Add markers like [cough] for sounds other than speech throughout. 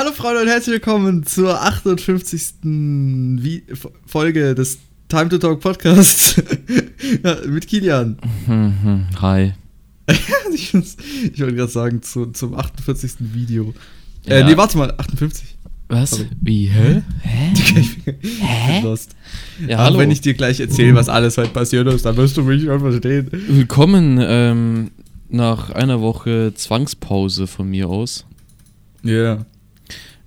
Hallo Freunde und herzlich willkommen zur 58. Vi Folge des Time to Talk Podcasts [laughs] mit Kilian. [laughs] Hi. [laughs] ich, ich wollte gerade sagen, zu, zum 48. Video. Äh, ja. Äh, nee, warte mal, 58. Was? Sorry. Wie? Hä? Hä? Hä? Lost. Ja, Aber hallo. wenn ich dir gleich erzähle, was alles halt passiert ist, dann wirst du mich schon verstehen. Willkommen ähm, nach einer Woche Zwangspause von mir aus. Ja. Yeah.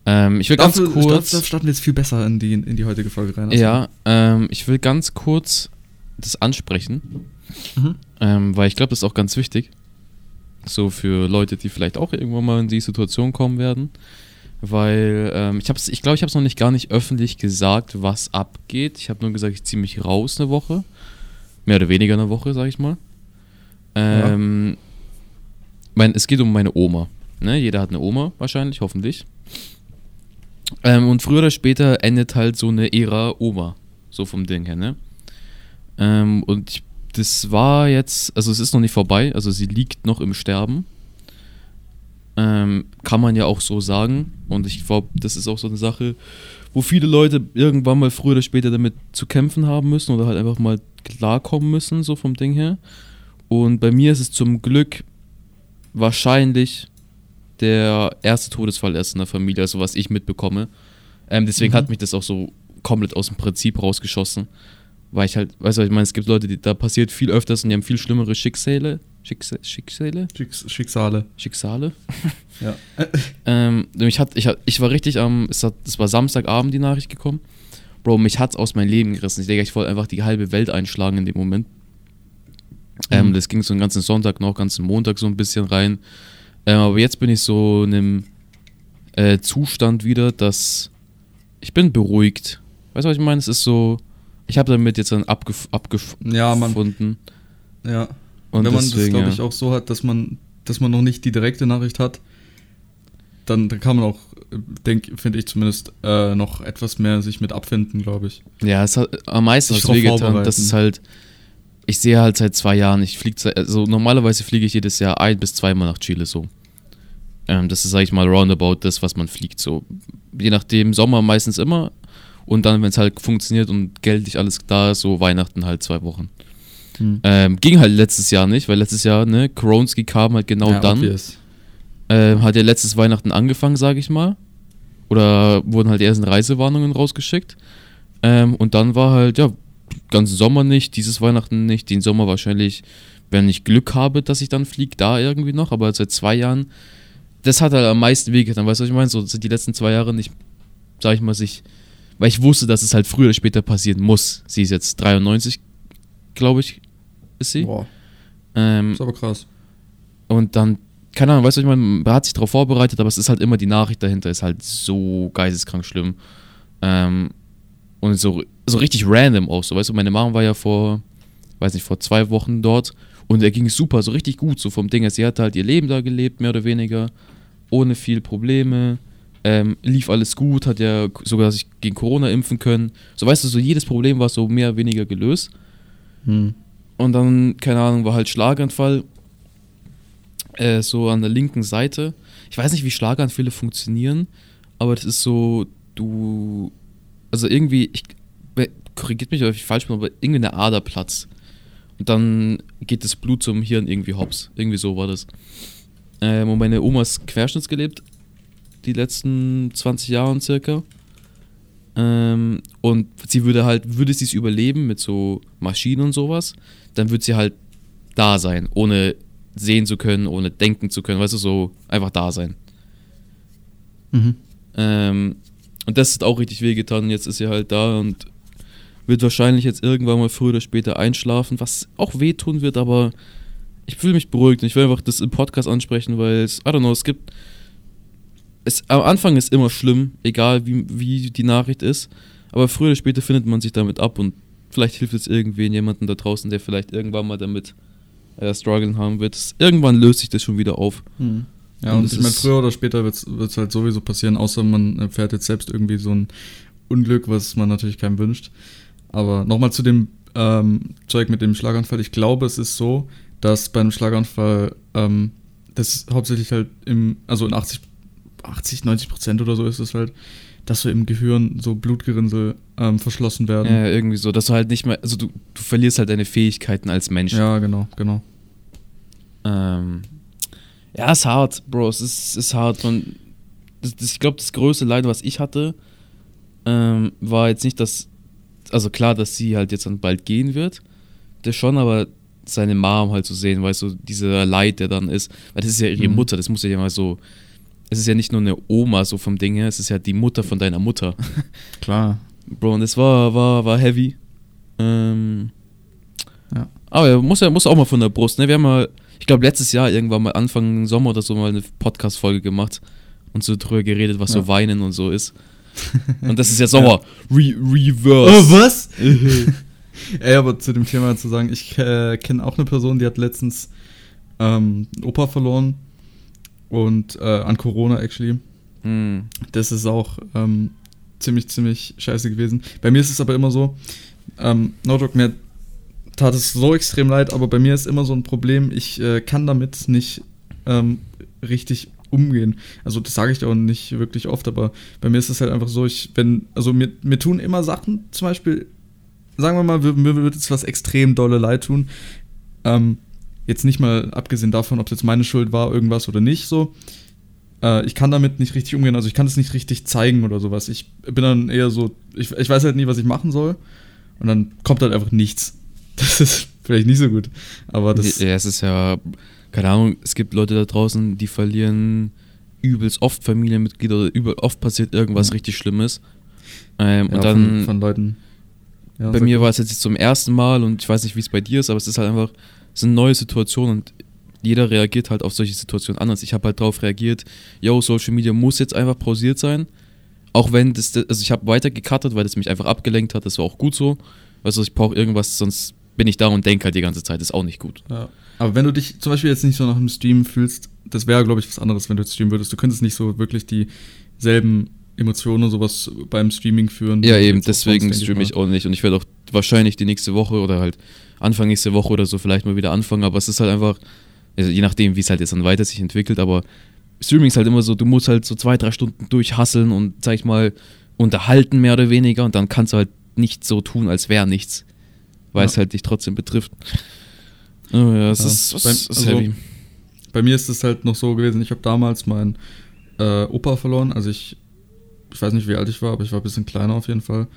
Ähm, ich will ganz dafür, kurz. Da starten wir jetzt viel besser in die, in die heutige Folge rein. Ja, ähm, ich will ganz kurz das ansprechen, mhm. ähm, weil ich glaube, das ist auch ganz wichtig. So für Leute, die vielleicht auch irgendwann mal in die Situation kommen werden. Weil ähm, ich glaube, ich, glaub, ich habe es noch nicht gar nicht öffentlich gesagt, was abgeht. Ich habe nur gesagt, ich ziehe mich raus eine Woche. Mehr oder weniger eine Woche, sage ich mal. Ähm, ja. mein, es geht um meine Oma. Ne? Jeder hat eine Oma wahrscheinlich, hoffentlich. Ähm, und früher oder später endet halt so eine Ära Oma. So vom Ding her, ne? Ähm, und ich, das war jetzt, also es ist noch nicht vorbei, also sie liegt noch im Sterben. Ähm, kann man ja auch so sagen. Und ich glaube, das ist auch so eine Sache, wo viele Leute irgendwann mal früher oder später damit zu kämpfen haben müssen oder halt einfach mal klarkommen müssen, so vom Ding her. Und bei mir ist es zum Glück wahrscheinlich der erste Todesfall erst in der Familie, also was ich mitbekomme. Ähm, deswegen mhm. hat mich das auch so komplett aus dem Prinzip rausgeschossen. Weil ich halt, weißt du, ich meine, es gibt Leute, die da passiert viel öfters und die haben viel schlimmere Schicksale. Schicksale? Schicksale? Schicks Schicksale. Schicksale? ja. [laughs] ähm, mich hat, ich, ich war richtig am, es, hat, es war Samstagabend die Nachricht gekommen. Bro, mich hat's aus meinem Leben gerissen. Ich denke, ich wollte einfach die halbe Welt einschlagen in dem Moment. Ähm, mhm. das ging so einen ganzen Sonntag noch, ganzen Montag so ein bisschen rein. Ähm, aber jetzt bin ich so in einem äh, Zustand wieder, dass ich bin beruhigt. Weißt du, was ich meine? Es ist so, ich habe damit jetzt dann abgef abgefunden. Ja, man. Ja. Und wenn man deswegen, das, glaube ich, auch so hat, dass man, dass man noch nicht die direkte Nachricht hat, dann, dann kann man auch, finde ich zumindest, äh, noch etwas mehr sich mit abfinden, glaube ich. Ja, es hat am meisten was wehgetan, dass es halt ich sehe halt seit zwei Jahren, ich fliege, also normalerweise fliege ich jedes Jahr ein bis zweimal nach Chile so. Ähm, das ist, sag ich mal, roundabout das, was man fliegt. So, je nachdem, Sommer meistens immer. Und dann, wenn es halt funktioniert und geldlich alles da ist, so Weihnachten halt zwei Wochen. Hm. Ähm, ging halt letztes Jahr nicht, weil letztes Jahr, ne, Kronski kam halt genau ja, dann. Ähm, hat ja letztes Weihnachten angefangen, sag ich mal. Oder wurden halt die ersten Reisewarnungen rausgeschickt. Ähm, und dann war halt, ja, ganzen Sommer nicht, dieses Weihnachten nicht, den Sommer wahrscheinlich, wenn ich Glück habe, dass ich dann fliege, da irgendwie noch, aber seit zwei Jahren, das hat halt am meisten wehgetan, weißt du, was ich meine? So sind die letzten zwei Jahre nicht, sag ich mal, sich, weil ich wusste, dass es halt früher oder später passieren muss. Sie ist jetzt 93, glaube ich, ist sie. Boah. Ähm, ist aber krass. Und dann, keine Ahnung, weißt du, ich meine, man hat sich darauf vorbereitet, aber es ist halt immer die Nachricht dahinter, ist halt so geisteskrank schlimm. Ähm, und so, so richtig random auch so, weißt du, meine Mama war ja vor, weiß nicht, vor zwei Wochen dort und er ging super, so richtig gut, so vom Ding. Sie hatte halt ihr Leben da gelebt, mehr oder weniger, ohne viel Probleme. Ähm, lief alles gut, hat ja sogar sich gegen Corona impfen können. So weißt du, so jedes Problem war so mehr oder weniger gelöst. Hm. Und dann, keine Ahnung, war halt Schlaganfall. Äh, so an der linken Seite. Ich weiß nicht, wie Schlaganfälle funktionieren, aber das ist so, du also irgendwie, ich, korrigiert mich, ob ich falsch bin, aber irgendwie eine Ader platzt. Und dann geht das Blut zum Hirn irgendwie hops. Irgendwie so war das. Ähm, und meine Oma ist querschnittsgelebt, die letzten 20 Jahre circa. Ähm, und sie würde halt, würde sie es überleben mit so Maschinen und sowas, dann würde sie halt da sein, ohne sehen zu können, ohne denken zu können, weißt du, so einfach da sein. Mhm. Ähm, und das hat auch richtig wehgetan. Jetzt ist sie halt da und wird wahrscheinlich jetzt irgendwann mal früher oder später einschlafen, was auch wehtun wird, aber ich fühle mich beruhigt und ich will einfach das im Podcast ansprechen, weil es, I don't know, es gibt. Es, am Anfang ist immer schlimm, egal wie, wie die Nachricht ist, aber früher oder später findet man sich damit ab und vielleicht hilft es irgendwen, jemanden da draußen, der vielleicht irgendwann mal damit äh, strugglen haben wird. Irgendwann löst sich das schon wieder auf. Mhm. Ja, und, und ich meine, früher oder später wird es halt sowieso passieren, außer man erfährt jetzt selbst irgendwie so ein Unglück, was man natürlich keinem wünscht. Aber nochmal zu dem ähm, Zeug mit dem Schlaganfall. Ich glaube, es ist so, dass bei einem Schlaganfall ähm, das hauptsächlich halt im, also in 80 80, 90 Prozent oder so ist es halt, dass so im Gehirn so Blutgerinnsel ähm, verschlossen werden. Ja, irgendwie so, dass du halt nicht mehr, also du, du verlierst halt deine Fähigkeiten als Mensch. Ja, genau, genau. Ähm, ja, ist hart, Bro, es ist, ist hart. Und das, das, ich glaube, das größte Leid, was ich hatte, ähm, war jetzt nicht, dass, also klar, dass sie halt jetzt dann bald gehen wird, das schon, aber seine Mom halt zu sehen, weißt du, dieser Leid, der dann ist, weil das ist ja ihre mhm. Mutter, das muss ja mal so, es ist ja nicht nur eine Oma so vom Ding her, es ist ja die Mutter von deiner Mutter. [laughs] Klar. Bro, und das war, war, war heavy. Ähm, ja. Aber er muss ja muss auch mal von der Brust, ne? Wir haben mal, ich glaube, letztes Jahr irgendwann mal Anfang Sommer oder so mal eine Podcast-Folge gemacht und so drüber geredet, was ja. so Weinen und so ist. [laughs] Und das ist jetzt Sommer. Ja. Re Reverse. Oh, was? [laughs] [laughs] Ey, aber zu dem Thema zu sagen, ich äh, kenne auch eine Person, die hat letztens ähm, Opa verloren und äh, an Corona actually. Mm. Das ist auch ähm, ziemlich, ziemlich scheiße gewesen. Bei mir ist es aber immer so, ähm, no joke, mir tat es so extrem leid, aber bei mir ist immer so ein Problem, ich äh, kann damit nicht ähm, richtig umgehen. Also das sage ich auch nicht wirklich oft, aber bei mir ist es halt einfach so, ich, wenn, also mir, mir tun immer Sachen, zum Beispiel sagen wir mal, mir würde jetzt was extrem dolle leid tun. Ähm, jetzt nicht mal abgesehen davon, ob es jetzt meine Schuld war, irgendwas oder nicht, so. Äh, ich kann damit nicht richtig umgehen, also ich kann es nicht richtig zeigen oder sowas. Ich bin dann eher so, ich, ich weiß halt nie, was ich machen soll. Und dann kommt halt einfach nichts. [laughs] Das ist vielleicht nicht so gut. Aber das. Ja, es ist ja, keine Ahnung, es gibt Leute da draußen, die verlieren übelst oft Familienmitglieder oder übel oft passiert irgendwas mhm. richtig Schlimmes. Ähm, ja, und dann. Von, von Leuten ja, bei mir war es jetzt zum ersten Mal und ich weiß nicht, wie es bei dir ist, aber es ist halt einfach, es eine neue Situation und jeder reagiert halt auf solche Situationen anders. Ich habe halt darauf reagiert, yo, Social Media muss jetzt einfach pausiert sein. Auch wenn das, also ich habe weiter gecuttet, weil das mich einfach abgelenkt hat, das war auch gut so. Also ich brauche irgendwas, sonst bin ich da und denke halt die ganze Zeit, ist auch nicht gut. Ja. Aber wenn du dich zum Beispiel jetzt nicht so nach dem Stream fühlst, das wäre, glaube ich, was anderes, wenn du jetzt streamen würdest. Du könntest nicht so wirklich dieselben Emotionen und sowas beim Streaming führen. Ja, eben, deswegen streame ich auch nicht. Und ich werde auch wahrscheinlich die nächste Woche oder halt Anfang nächste Woche oder so vielleicht mal wieder anfangen. Aber es ist halt einfach, also je nachdem, wie es halt jetzt dann weiter sich entwickelt, aber Streaming ist halt immer so, du musst halt so zwei, drei Stunden durchhasseln und, sag ich mal, unterhalten mehr oder weniger und dann kannst du halt nicht so tun, als wäre nichts. Weil ja. es halt dich trotzdem betrifft. Oh ja, es ja. ist, es bei, ist also, heavy. Bei mir ist es halt noch so gewesen, ich habe damals meinen äh, Opa verloren, also ich ich weiß nicht, wie alt ich war, aber ich war ein bisschen kleiner auf jeden Fall.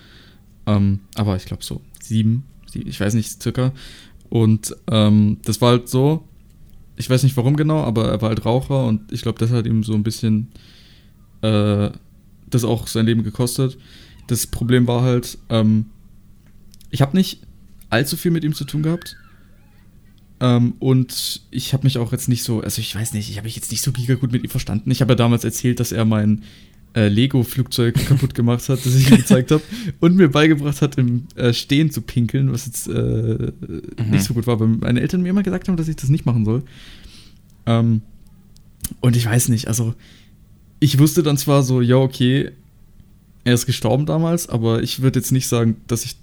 Ähm, aber ich glaube so sieben, sieben, ich weiß nicht, circa. Und ähm, das war halt so, ich weiß nicht warum genau, aber er war halt Raucher und ich glaube, das hat ihm so ein bisschen äh, das auch sein Leben gekostet. Das Problem war halt, ähm, ich habe nicht allzu viel mit ihm zu tun gehabt. Ähm, und ich habe mich auch jetzt nicht so, also ich weiß nicht, ich habe mich jetzt nicht so giga gut mit ihm verstanden. Ich habe ja damals erzählt, dass er mein äh, Lego-Flugzeug [laughs] kaputt gemacht hat, das ich ihm gezeigt habe, und mir beigebracht hat, im äh, Stehen zu pinkeln, was jetzt äh, mhm. nicht so gut war, weil meine Eltern mir immer gesagt haben, dass ich das nicht machen soll. Ähm, und ich weiß nicht, also ich wusste dann zwar so, ja, okay, er ist gestorben damals, aber ich würde jetzt nicht sagen, dass ich.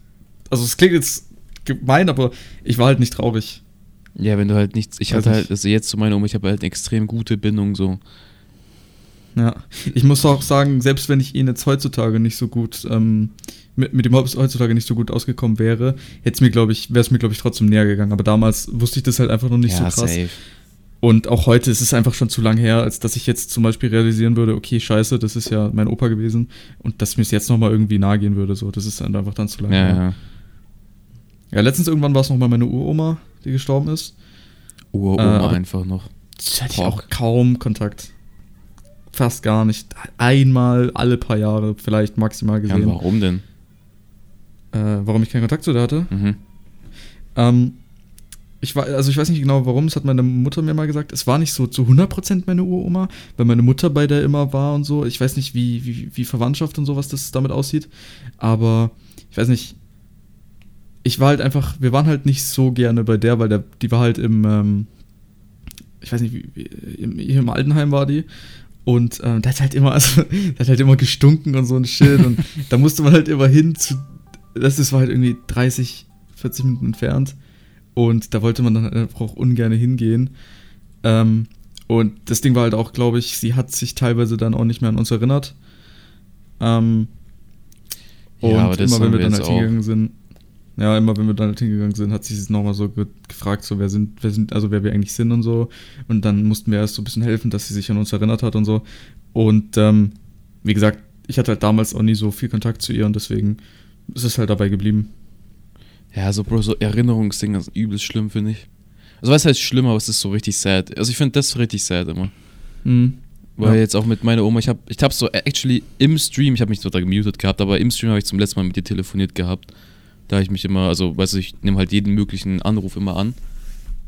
Also es klingt jetzt gemein, aber ich war halt nicht traurig. Ja, wenn du halt nichts. Ich hatte halt, also jetzt zu meiner Oma, ich habe halt eine extrem gute Bindung so. Ja, ich muss auch sagen, selbst wenn ich ihn jetzt heutzutage nicht so gut, ähm, mit, mit dem heutzutage nicht so gut ausgekommen wäre, hätte mir, glaube ich, wäre es mir, glaube ich, trotzdem näher gegangen. Aber damals wusste ich das halt einfach noch nicht ja, so krass. Safe. Und auch heute ist es einfach schon zu lang her, als dass ich jetzt zum Beispiel realisieren würde, okay, scheiße, das ist ja mein Opa gewesen und dass mir es jetzt nochmal irgendwie nahe gehen würde. So, das ist dann einfach dann zu lang ja, her. Ja. Ja, letztens irgendwann war es nochmal meine Uroma, die gestorben ist. Uroma äh, einfach noch. Das hatte ich auch kaum Kontakt fast gar nicht. Einmal alle paar Jahre vielleicht maximal gesehen. Ja, warum denn? Äh, warum ich keinen Kontakt zu der hatte? Mhm. Ähm, ich war, also ich weiß nicht genau warum, das hat meine Mutter mir mal gesagt. Es war nicht so zu 100% meine Uroma, weil meine Mutter bei der immer war und so. Ich weiß nicht, wie, wie, wie Verwandtschaft und sowas das damit aussieht. Aber ich weiß nicht. Ich war halt einfach, wir waren halt nicht so gerne bei der, weil der, die war halt im, ähm, ich weiß nicht, wie, im, im Altenheim war die. Und ähm, da hat halt immer, [laughs] also, da hat halt immer gestunken und so ein Shit. und [laughs] da musste man halt immer hin zu. Das ist, war halt irgendwie 30, 40 Minuten entfernt. Und da wollte man dann einfach auch ungern hingehen. Ähm, und das Ding war halt auch, glaube ich, sie hat sich teilweise dann auch nicht mehr an uns erinnert. Ähm, und ja, aber das immer wenn wir, wir dann halt hingegangen sind, ja, immer wenn wir dann halt hingegangen sind, hat sie sich nochmal so ge gefragt, so wer sind, wer sind, also wer wir eigentlich sind und so. Und dann mussten wir erst so ein bisschen helfen, dass sie sich an uns erinnert hat und so. Und ähm, wie gesagt, ich hatte halt damals auch nie so viel Kontakt zu ihr und deswegen ist es halt dabei geblieben. Ja, so Bro, so Erinnerungsdinge ist übelst schlimm, finde ich. Also was heißt schlimm, aber es ist so richtig sad. Also ich finde das richtig sad immer. Mhm. Weil ja. jetzt auch mit meiner Oma, ich habe ich hab so actually im Stream, ich habe mich zwar da gemutet gehabt, aber im Stream habe ich zum letzten Mal mit ihr telefoniert gehabt. Da ich mich immer, also weißt du, ich nehme halt jeden möglichen Anruf immer an.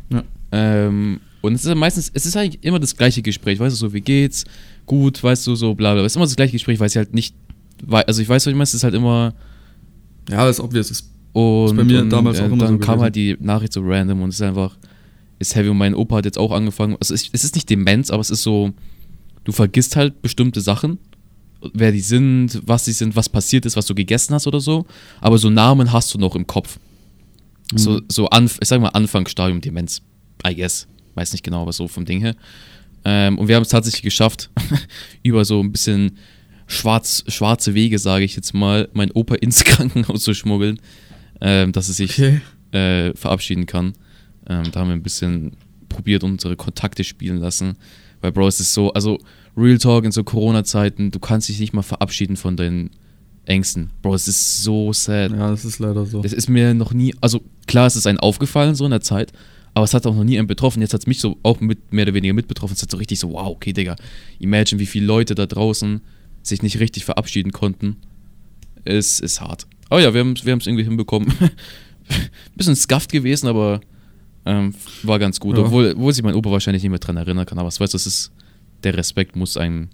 Ja. Ähm, und es ist ja meistens, es ist eigentlich immer das gleiche Gespräch, weißt du, so wie geht's, gut, weißt du, so bla bla. Es ist immer das gleiche Gespräch, weil sie halt nicht, also ich weiß, was ich meine, es ist halt immer. Ja, das ist obvious. Ist, und, ist bei mir und, damals auch immer dann so kam halt die Nachricht so random und es ist einfach, ist heavy und mein Opa hat jetzt auch angefangen, also es ist nicht Demenz, aber es ist so, du vergisst halt bestimmte Sachen wer die sind, was sie sind, was passiert ist, was du gegessen hast oder so. Aber so Namen hast du noch im Kopf. Mhm. So, so Anf ich sag mal Anfangsstadium Demenz, I guess. Weiß nicht genau, aber so vom Ding her. Ähm, und wir haben es tatsächlich geschafft, [laughs] über so ein bisschen schwarz, schwarze Wege, sage ich jetzt mal, mein Opa [laughs] ins Krankenhaus zu schmuggeln, ähm, dass er sich okay. äh, verabschieden kann. Ähm, da haben wir ein bisschen probiert, unsere Kontakte spielen lassen. Weil, Bro, es ist so, also Real Talk in so Corona-Zeiten, du kannst dich nicht mal verabschieden von deinen Ängsten. Bro, es ist so sad. Ja, das ist leider so. Das ist mir noch nie, also klar, es ist einem aufgefallen so in der Zeit, aber es hat auch noch nie einen betroffen. Jetzt hat es mich so auch mit, mehr oder weniger mit betroffen. Es hat so richtig so, wow, okay, Digga, imagine, wie viele Leute da draußen sich nicht richtig verabschieden konnten. Es ist hart. Aber ja, wir haben es wir irgendwie hinbekommen. [laughs] Bisschen scuffed gewesen, aber ähm, war ganz gut. Ja. Obwohl, obwohl sich mein Opa wahrscheinlich nicht mehr dran erinnern kann. Aber was weißt du, es ist der Respekt muss einem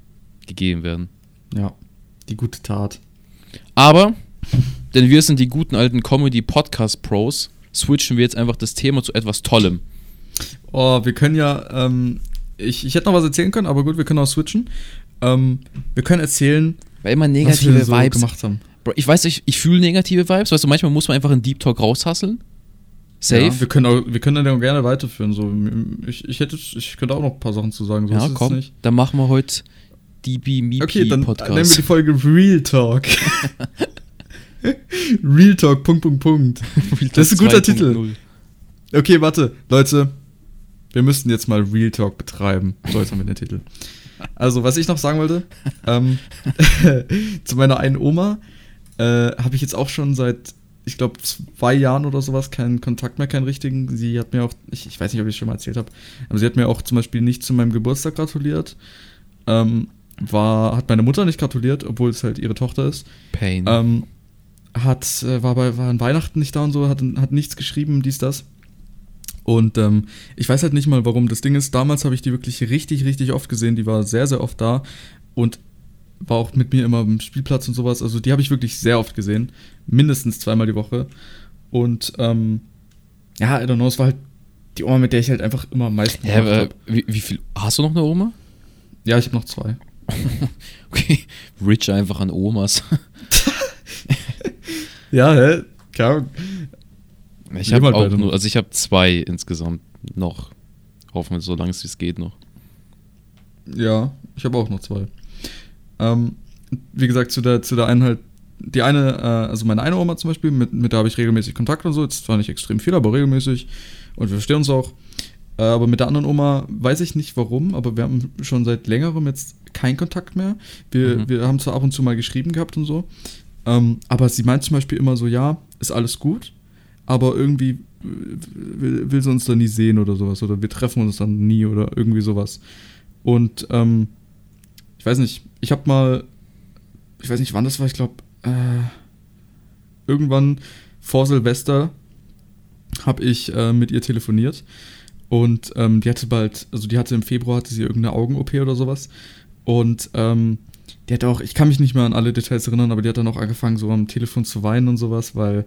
gegeben werden. Ja, die gute Tat. Aber, denn wir sind die guten alten Comedy-Podcast-Pros, switchen wir jetzt einfach das Thema zu etwas Tollem. Oh, wir können ja, ähm, ich, ich hätte noch was erzählen können, aber gut, wir können auch switchen. Ähm, wir können erzählen, Weil immer negative was wir so Vibes gemacht haben. Bro, ich weiß, ich, ich fühle negative Vibes, weißt du, manchmal muss man einfach einen Deep Talk raushasseln Safe. Ja, wir können auch, wir können dann gerne weiterführen. So, ich, ich hätte, ich könnte auch noch ein paar Sachen zu sagen. So ja, komm, nicht. dann machen wir heute DB Mipi okay, dann Podcast. nennen wir die Folge Real Talk. [laughs] Real Talk, Punkt, Punkt, Punkt. [laughs] das ist ein guter Titel. 0. Okay, warte, Leute. Wir müssten jetzt mal Real Talk betreiben. So, jetzt haben wir den Titel. Also, was ich noch sagen wollte, ähm, [laughs] zu meiner einen Oma äh, habe ich jetzt auch schon seit ich glaube, zwei Jahren oder sowas keinen Kontakt mehr, keinen richtigen. Sie hat mir auch, ich, ich weiß nicht, ob ich es schon mal erzählt habe, aber sie hat mir auch zum Beispiel nicht zu meinem Geburtstag gratuliert. Ähm, war, hat meine Mutter nicht gratuliert, obwohl es halt ihre Tochter ist. Pain. Ähm, hat, äh, war bei war an Weihnachten nicht da und so, hat, hat nichts geschrieben, dies, das. Und ähm, ich weiß halt nicht mal, warum. Das Ding ist, damals habe ich die wirklich richtig, richtig oft gesehen. Die war sehr, sehr oft da. Und war auch mit mir immer am Spielplatz und sowas. Also die habe ich wirklich sehr oft gesehen. Mindestens zweimal die Woche. Und ähm, ja, I don't know, es war halt die Oma, mit der ich halt einfach immer am meisten ja, aber, wie, wie, viel? Hast du noch eine Oma? Ja, ich habe noch zwei. [laughs] okay, rich einfach an Omas. [laughs] ja, hä? Klar. Ich habe auch nur, also ich habe zwei insgesamt noch. Hoffen wir, so lange es geht noch. Ja, ich habe auch noch zwei. Ähm, wie gesagt, zu der, zu der einen halt, die eine, äh, also meine eine Oma zum Beispiel, mit, mit der habe ich regelmäßig Kontakt und so, jetzt zwar nicht extrem viel, aber regelmäßig und wir verstehen uns auch. Äh, aber mit der anderen Oma weiß ich nicht warum, aber wir haben schon seit längerem jetzt keinen Kontakt mehr. Wir, mhm. wir haben zwar ab und zu mal geschrieben gehabt und so, ähm, aber sie meint zum Beispiel immer so, ja, ist alles gut, aber irgendwie will, will sie uns dann nie sehen oder sowas oder wir treffen uns dann nie oder irgendwie sowas. Und ähm, ich weiß nicht, ich habe mal, ich weiß nicht wann das war, ich glaube, äh, irgendwann vor Silvester habe ich äh, mit ihr telefoniert und ähm, die hatte bald, also die hatte im Februar hatte sie irgendeine Augen-OP oder sowas und ähm, die hat auch, ich kann mich nicht mehr an alle Details erinnern, aber die hat dann auch angefangen, so am Telefon zu weinen und sowas, weil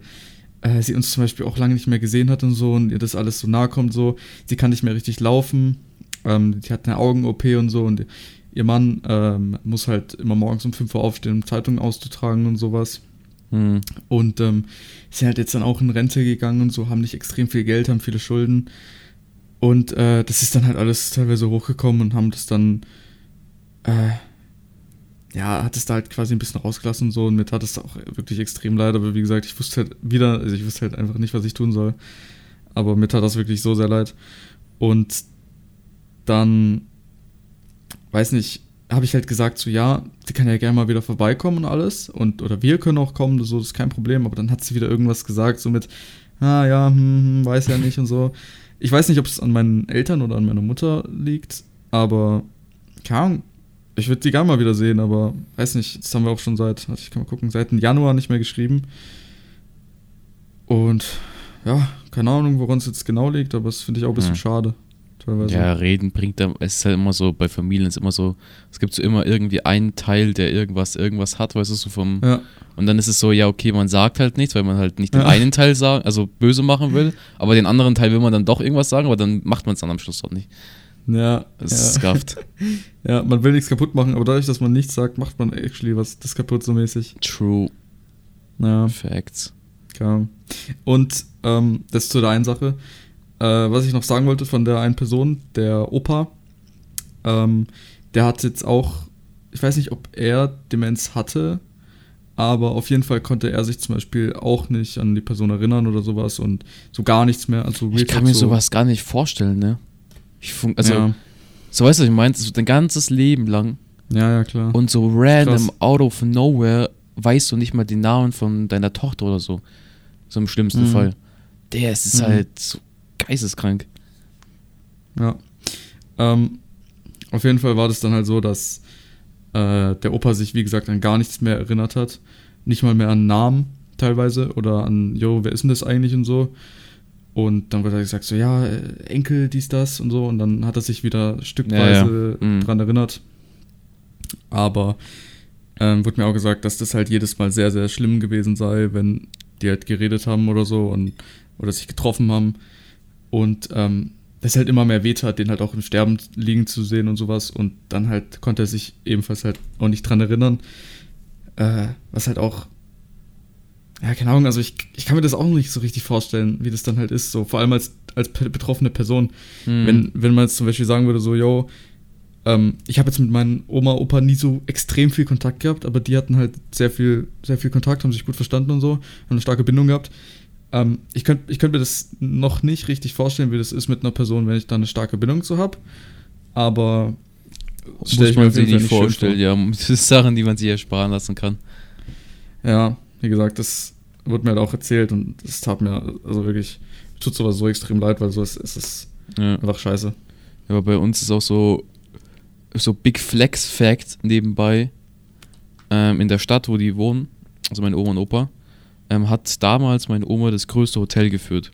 äh, sie uns zum Beispiel auch lange nicht mehr gesehen hat und so und ihr das alles so nahe kommt, so. Sie kann nicht mehr richtig laufen. Ähm, die hat eine Augen-OP und so und ihr Mann ähm, muss halt immer morgens um 5 Uhr aufstehen, um Zeitungen auszutragen und sowas. Hm. Und ähm, sind halt jetzt dann auch in Rente gegangen und so, haben nicht extrem viel Geld, haben viele Schulden. Und äh, das ist dann halt alles teilweise hochgekommen und haben das dann, äh, ja, hat es da halt quasi ein bisschen rausgelassen und so. Und mir tat es auch wirklich extrem leid. Aber wie gesagt, ich wusste halt wieder, also ich wusste halt einfach nicht, was ich tun soll. Aber mir tat das wirklich so sehr leid. Und dann, weiß nicht, habe ich halt gesagt, so ja, sie kann ja gerne mal wieder vorbeikommen und alles. Und, oder wir können auch kommen, so, das ist kein Problem. Aber dann hat sie wieder irgendwas gesagt, so mit, ah ja, hm, hm, weiß ja nicht und so. Ich weiß nicht, ob es an meinen Eltern oder an meiner Mutter liegt, aber keine Ahnung. Ich würde die gerne mal wieder sehen, aber weiß nicht, das haben wir auch schon seit, ich kann mal gucken, seit Januar nicht mehr geschrieben. Und ja, keine Ahnung, woran es jetzt genau liegt, aber das finde ich auch ein bisschen ja. schade. Teilweise. Ja, reden bringt da, es ist halt immer so, bei Familien ist immer so, es gibt so immer irgendwie einen Teil, der irgendwas, irgendwas hat, weißt du, so vom, ja. und dann ist es so, ja, okay, man sagt halt nichts, weil man halt nicht den ja. einen Teil sagen, also böse machen will, [laughs] aber den anderen Teil will man dann doch irgendwas sagen, aber dann macht man es dann am Schluss doch nicht. Ja. Das ja. ist scuffed. [laughs] ja, man will nichts kaputt machen, aber dadurch, dass man nichts sagt, macht man actually was, das kaputt so mäßig. True. Ja. Facts. Ja. Und ähm, das zu der einen Sache. Äh, was ich noch sagen wollte von der einen Person, der Opa, ähm, der hat jetzt auch, ich weiß nicht, ob er Demenz hatte, aber auf jeden Fall konnte er sich zum Beispiel auch nicht an die Person erinnern oder sowas und so gar nichts mehr. Also ich kann mir so sowas gar nicht vorstellen, ne? Also, ja. so weißt du, ich meine, so dein ganzes Leben lang. Ja, ja, klar. Und so random, Krass. out of nowhere, weißt du nicht mal den Namen von deiner Tochter oder so. So im schlimmsten mhm. Fall. Der ist mhm. halt so geisteskrank. Ja. Ähm, auf jeden Fall war das dann halt so, dass äh, der Opa sich, wie gesagt, an gar nichts mehr erinnert hat. Nicht mal mehr an Namen teilweise oder an, jo, wer ist denn das eigentlich und so. Und dann wurde er gesagt, so, ja, äh, Enkel, dies, das und so. Und dann hat er sich wieder stückweise ja, ja. Mhm. dran erinnert. Aber ähm, wurde mir auch gesagt, dass das halt jedes Mal sehr, sehr schlimm gewesen sei, wenn die halt geredet haben oder so und oder sich getroffen haben. Und ähm, das halt immer mehr weht den halt auch im Sterben liegen zu sehen und sowas. Und dann halt konnte er sich ebenfalls halt auch nicht dran erinnern. Äh, was halt auch. Ja, keine Ahnung, also ich, ich kann mir das auch nicht so richtig vorstellen, wie das dann halt ist. So, vor allem als, als betroffene Person. Mhm. Wenn, wenn man jetzt zum Beispiel sagen würde, so, yo, ähm, ich habe jetzt mit meinen Oma, Opa nie so extrem viel Kontakt gehabt, aber die hatten halt sehr viel, sehr viel Kontakt, haben sich gut verstanden und so, haben eine starke Bindung gehabt. Ähm, ich könnte ich könnt mir das noch nicht richtig vorstellen, wie das ist mit einer Person, wenn ich da eine starke Bindung zu habe. Aber stelle ich mir sich nicht vorstellen, ja. Das sind Sachen, die man sich ersparen lassen kann. Ja, wie gesagt, das wurde mir halt auch erzählt und das tat mir also wirklich, tut sowas so extrem leid, weil so ist, ist es ja. einfach scheiße. Ja, aber bei uns ist auch so, so Big Flex Fact nebenbei ähm, in der Stadt, wo die wohnen, also meine Oma und Opa, ähm, hat damals meine Oma das größte Hotel geführt.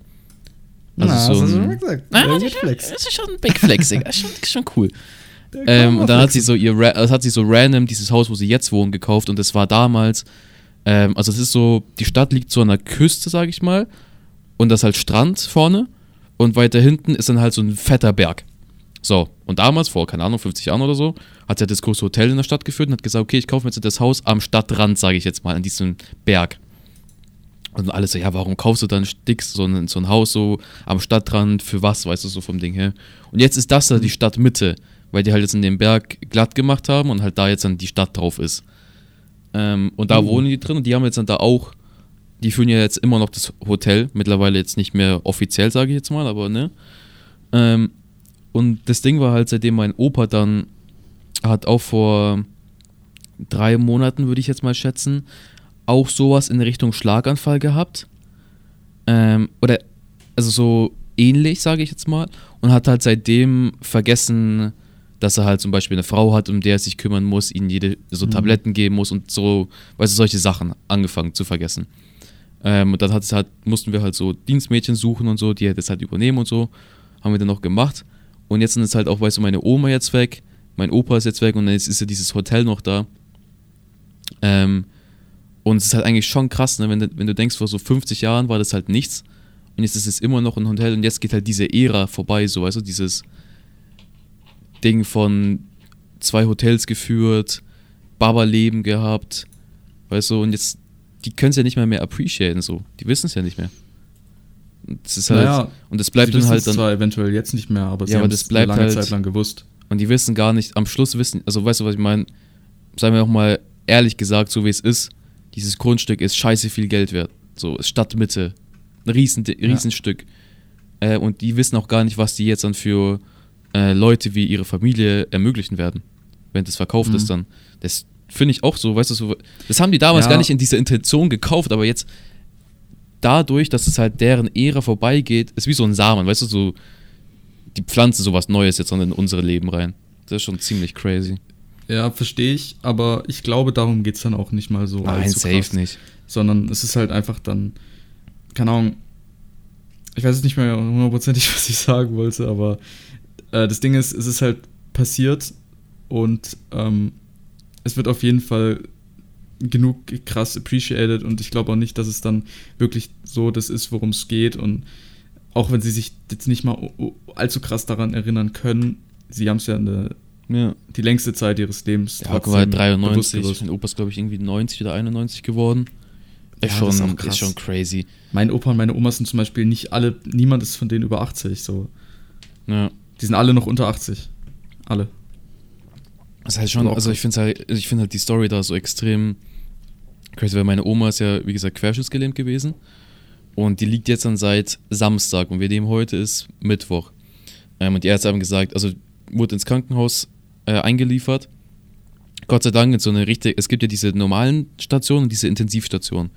Also Na, so das hast du schon gesagt. Na, das, ist schon, das ist schon Big das ist schon, schon cool. Ähm, und dann hat sie so ihr also hat sie so random dieses Haus, wo sie jetzt wohnen, gekauft und das war damals, ähm, also es ist so, die Stadt liegt so an der Küste, sag ich mal, und das ist halt Strand vorne und weiter hinten ist dann halt so ein fetter Berg. So, und damals, vor, keine Ahnung, 50 Jahren oder so, hat sie halt das große Hotel in der Stadt geführt und hat gesagt, okay, ich kaufe mir jetzt das Haus am Stadtrand, sage ich jetzt mal, an diesem Berg. Und alle so, ja, warum kaufst du dann Sticks, so ein, so ein Haus so am Stadtrand, für was, weißt du, so vom Ding her. Und jetzt ist das da die Stadtmitte, weil die halt jetzt in dem Berg glatt gemacht haben und halt da jetzt dann die Stadt drauf ist. Ähm, und da uh. wohnen die drin und die haben jetzt dann da auch, die führen ja jetzt immer noch das Hotel, mittlerweile jetzt nicht mehr offiziell, sage ich jetzt mal, aber ne. Ähm, und das Ding war halt, seitdem mein Opa dann hat auch vor drei Monaten, würde ich jetzt mal schätzen, auch sowas in Richtung Schlaganfall gehabt. Ähm, oder, also so ähnlich, sage ich jetzt mal. Und hat halt seitdem vergessen, dass er halt zum Beispiel eine Frau hat, um der er sich kümmern muss, ihnen jede so mhm. Tabletten geben muss und so, weißt du, solche Sachen angefangen zu vergessen. Ähm, und dann hat es halt, mussten wir halt so Dienstmädchen suchen und so, die das halt übernehmen und so. Haben wir dann noch gemacht. Und jetzt ist halt auch, weißt du, meine Oma jetzt weg, mein Opa ist jetzt weg und jetzt ist ja dieses Hotel noch da. Ähm, und es ist halt eigentlich schon krass, ne? wenn, du, wenn du denkst, vor so 50 Jahren war das halt nichts und jetzt ist es immer noch ein Hotel und jetzt geht halt diese Ära vorbei, so weißt du, dieses Ding von zwei Hotels geführt, Baba-Leben gehabt, weißt du, und jetzt, die können es ja nicht mehr mehr appreciaten, so, die wissen es ja nicht mehr. Das ist halt, naja, und das bleibt dann halt dann. zwar eventuell jetzt nicht mehr, aber sie ja, haben das bleibt eine lange halt, Zeit lang gewusst. Und die wissen gar nicht, am Schluss wissen, also weißt du, was ich meine? Sagen wir auch mal ehrlich gesagt, so wie es ist, dieses Grundstück ist scheiße viel Geld wert. So, Stadtmitte. Ein riesen, Riesenstück. Ja. Äh, und die wissen auch gar nicht, was die jetzt dann für äh, Leute wie ihre Familie ermöglichen werden, wenn das verkauft mhm. ist dann. Das finde ich auch so, weißt du, so, das haben die damals ja. gar nicht in dieser Intention gekauft, aber jetzt dadurch, dass es halt deren Ära vorbeigeht, ist wie so ein Samen, weißt du, so die pflanzen sowas Neues jetzt dann in unsere Leben rein. Das ist schon ziemlich crazy. Ja, verstehe ich, aber ich glaube, darum geht es dann auch nicht mal so. Nein, safe krass, nicht. Sondern es ist halt einfach dann, keine Ahnung, ich weiß jetzt nicht mehr hundertprozentig, [laughs] was ich sagen wollte, aber äh, das Ding ist, es ist halt passiert und ähm, es wird auf jeden Fall genug krass appreciated und ich glaube auch nicht, dass es dann wirklich so das ist, worum es geht und auch wenn sie sich jetzt nicht mal allzu krass daran erinnern können, sie haben es ja, eine, ja, die längste Zeit ihres Lebens. Ja, war 93, mein Opa ist glaube ich irgendwie 90 oder 91 geworden. Ist, ja, schon, ist, ist, schon crazy. Mein Opa und meine Oma sind zum Beispiel nicht alle, niemand ist von denen über 80 so. Ja. Die sind alle noch unter 80. Alle. Das heißt schon, also ich finde halt, ich finde halt die Story da so extrem crazy, weil meine Oma ist ja, wie gesagt, querschnittsgelähmt gewesen. Und die liegt jetzt dann seit Samstag und wir nehmen heute ist Mittwoch. Ähm, und die Ärzte haben gesagt, also wurde ins Krankenhaus äh, eingeliefert. Gott sei Dank in so eine richtig, es gibt ja diese normalen Stationen und diese Intensivstationen.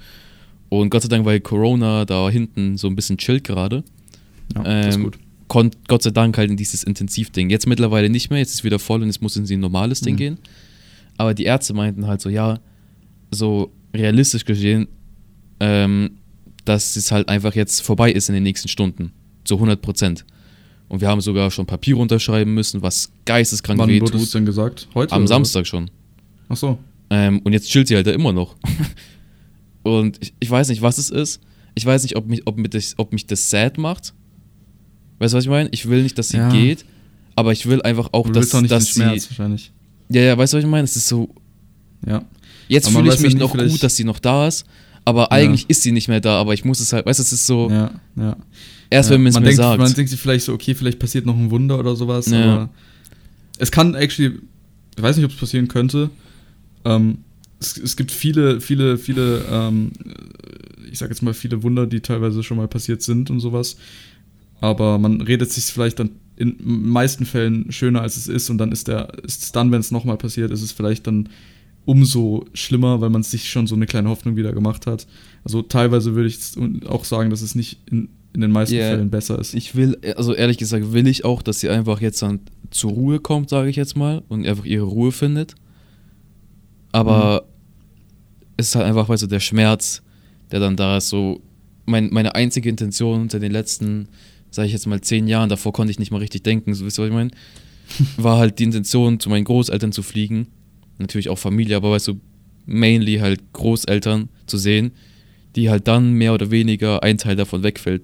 Und Gott sei Dank, weil Corona da hinten so ein bisschen chillt gerade. Ja, ähm, konnte Gott sei Dank halt in dieses Intensivding. Jetzt mittlerweile nicht mehr, jetzt ist wieder voll und es muss in ein normales Ding mhm. gehen. Aber die Ärzte meinten halt so, ja, so realistisch gesehen, ähm, dass es halt einfach jetzt vorbei ist in den nächsten Stunden. Zu 100 Prozent. Und wir haben sogar schon Papier unterschreiben müssen, was geisteskrank Wann wehtut. Wann wurde es denn gesagt? Heute? Am Samstag schon. Ach so. Ähm, und jetzt chillt sie halt da immer noch. [laughs] und ich, ich, weiß nicht, was es ist. Ich weiß nicht, ob mich, ob, mich das, ob mich das sad macht Weißt du, was ich meine? Ich will nicht, dass sie ja. geht, aber ich will einfach auch, du dass, auch nicht dass den Schmerz, sie. Wahrscheinlich. Ja, ja, weißt du, was ich meine? Es ist so. Ja. Jetzt fühle ich mich noch gut, dass sie noch da ist, aber eigentlich ja. ist sie nicht mehr da, aber ich muss es halt, weißt du, es ist so. Ja, ja. Erst wenn man es mir denkt, sagt. Man denkt sich vielleicht so, okay, vielleicht passiert noch ein Wunder oder sowas, ja. aber es kann actually, ich weiß nicht, ob es passieren könnte. Ähm, es, es, gibt viele, viele, viele, ähm, ich sag jetzt mal, viele Wunder, die teilweise schon mal passiert sind und sowas aber man redet sich vielleicht dann in meisten Fällen schöner, als es ist und dann ist der, ist es dann, wenn es nochmal passiert, ist es vielleicht dann umso schlimmer, weil man sich schon so eine kleine Hoffnung wieder gemacht hat. Also teilweise würde ich auch sagen, dass es nicht in, in den meisten yeah, Fällen besser ist. Ich will, also ehrlich gesagt, will ich auch, dass sie einfach jetzt dann zur Ruhe kommt, sage ich jetzt mal, und einfach ihre Ruhe findet. Aber mhm. es ist halt einfach, weißt du, der Schmerz, der dann da ist, so mein, meine einzige Intention unter den letzten sage ich jetzt mal, zehn Jahren, davor konnte ich nicht mal richtig denken, so wisst ihr, was ich meine? [laughs] War halt die Intention, zu meinen Großeltern zu fliegen. Natürlich auch Familie, aber weißt du, mainly halt Großeltern zu sehen, die halt dann mehr oder weniger ein Teil davon wegfällt.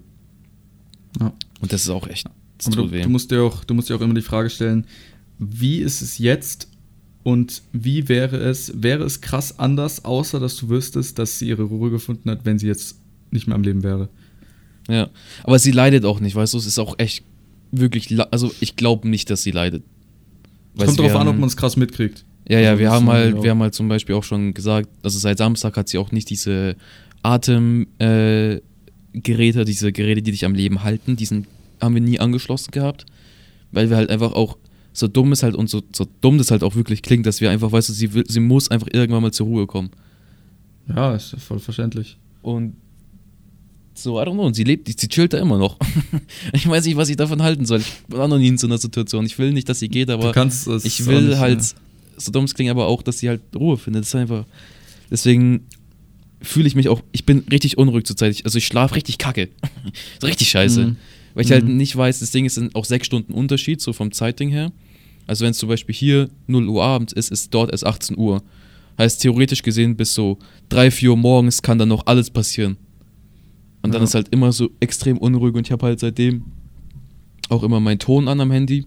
Ja. Und das ist auch echt. Aber du, du, musst dir auch, du musst dir auch immer die Frage stellen, wie ist es jetzt und wie wäre es, wäre es krass anders, außer dass du wüsstest, dass sie ihre Ruhe gefunden hat, wenn sie jetzt nicht mehr am Leben wäre? Ja, aber sie leidet auch nicht, weißt du, es ist auch echt wirklich, also ich glaube nicht, dass sie leidet. Es kommt darauf an, ob man es krass mitkriegt. Ja, ja, also wir haben halt, wir haben halt zum Beispiel auch schon gesagt, also seit Samstag hat sie auch nicht diese Atemgeräte, äh, diese Geräte, die dich am Leben halten, diesen haben wir nie angeschlossen gehabt, weil wir halt einfach auch so dumm ist halt und so, so dumm das halt auch wirklich klingt, dass wir einfach, weißt du, sie, sie muss einfach irgendwann mal zur Ruhe kommen. Ja, ist voll verständlich. Und so, I don't know. Und sie lebt, sie chillt da immer noch. [laughs] ich weiß nicht, was ich davon halten soll. Ich war noch nie in so einer Situation. Ich will nicht, dass sie geht, aber ich will nicht, halt, ja. so dumm es klingt, aber auch, dass sie halt Ruhe findet. Das ist einfach. Deswegen fühle ich mich auch, ich bin richtig unruhig zurzeit. Ich, also ich schlafe richtig kacke. [laughs] so richtig scheiße. Mhm. Weil ich halt mhm. halt nicht weiß, das Ding ist auch sechs Stunden Unterschied, so vom Zeitding her. Also wenn es zum Beispiel hier 0 Uhr abends ist, ist dort erst 18 Uhr. Heißt theoretisch gesehen bis so 3, 4 Uhr morgens kann dann noch alles passieren. Und dann ja. ist halt immer so extrem unruhig und ich habe halt seitdem auch immer meinen Ton an am Handy.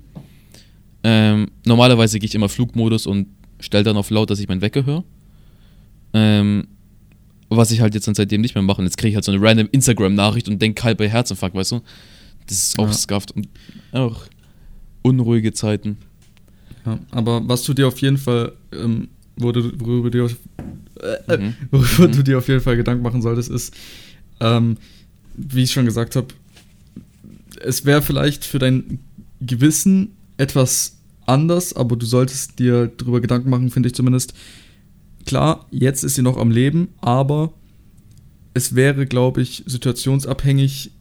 Ähm, normalerweise gehe ich immer Flugmodus und stelle dann auf laut, dass ich meinen Wecker höre. Ähm, was ich halt jetzt dann seitdem nicht mehr mache. Und jetzt kriege ich halt so eine random Instagram-Nachricht und denke halt bei Herzinfarkt, weißt du? Das ist auch ja. scuffed und auch unruhige Zeiten. Ja, aber was du dir auf jeden Fall, ähm, worüber, worüber, dir auf, äh, mhm. worüber mhm. du dir auf jeden Fall Gedanken machen solltest, ist, ähm, wie ich schon gesagt habe, es wäre vielleicht für dein Gewissen etwas anders, aber du solltest dir darüber Gedanken machen, finde ich zumindest. Klar, jetzt ist sie noch am Leben, aber es wäre, glaube ich, situationsabhängig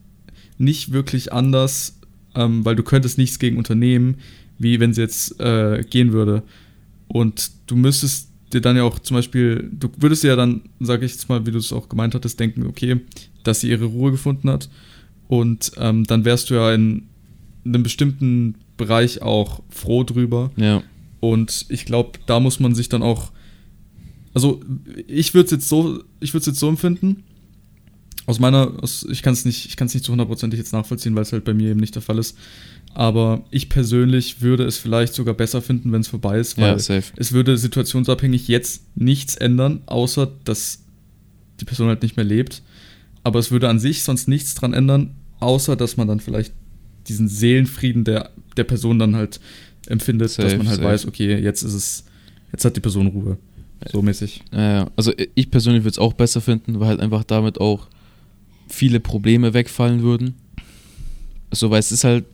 nicht wirklich anders, ähm, weil du könntest nichts gegen unternehmen, wie wenn sie jetzt äh, gehen würde. Und du müsstest dir dann ja auch zum Beispiel, du würdest ja dann, sage ich jetzt mal, wie du es auch gemeint hattest, denken, okay, dass sie ihre Ruhe gefunden hat. Und ähm, dann wärst du ja in einem bestimmten Bereich auch froh drüber. Ja. Und ich glaube, da muss man sich dann auch. Also, ich würde es jetzt so, ich würde es jetzt so empfinden. Aus meiner, aus, ich kann es nicht, ich kann es nicht zu hundertprozentig jetzt nachvollziehen, weil es halt bei mir eben nicht der Fall ist. Aber ich persönlich würde es vielleicht sogar besser finden, wenn es vorbei ist, weil ja, es würde situationsabhängig jetzt nichts ändern, außer dass die Person halt nicht mehr lebt. Aber es würde an sich sonst nichts dran ändern, außer dass man dann vielleicht diesen Seelenfrieden der, der Person dann halt empfindet, safe, dass man halt safe. weiß, okay, jetzt ist es, jetzt hat die Person Ruhe. So mäßig. Ja, also ich persönlich würde es auch besser finden, weil halt einfach damit auch viele Probleme wegfallen würden. So, weil es ist halt,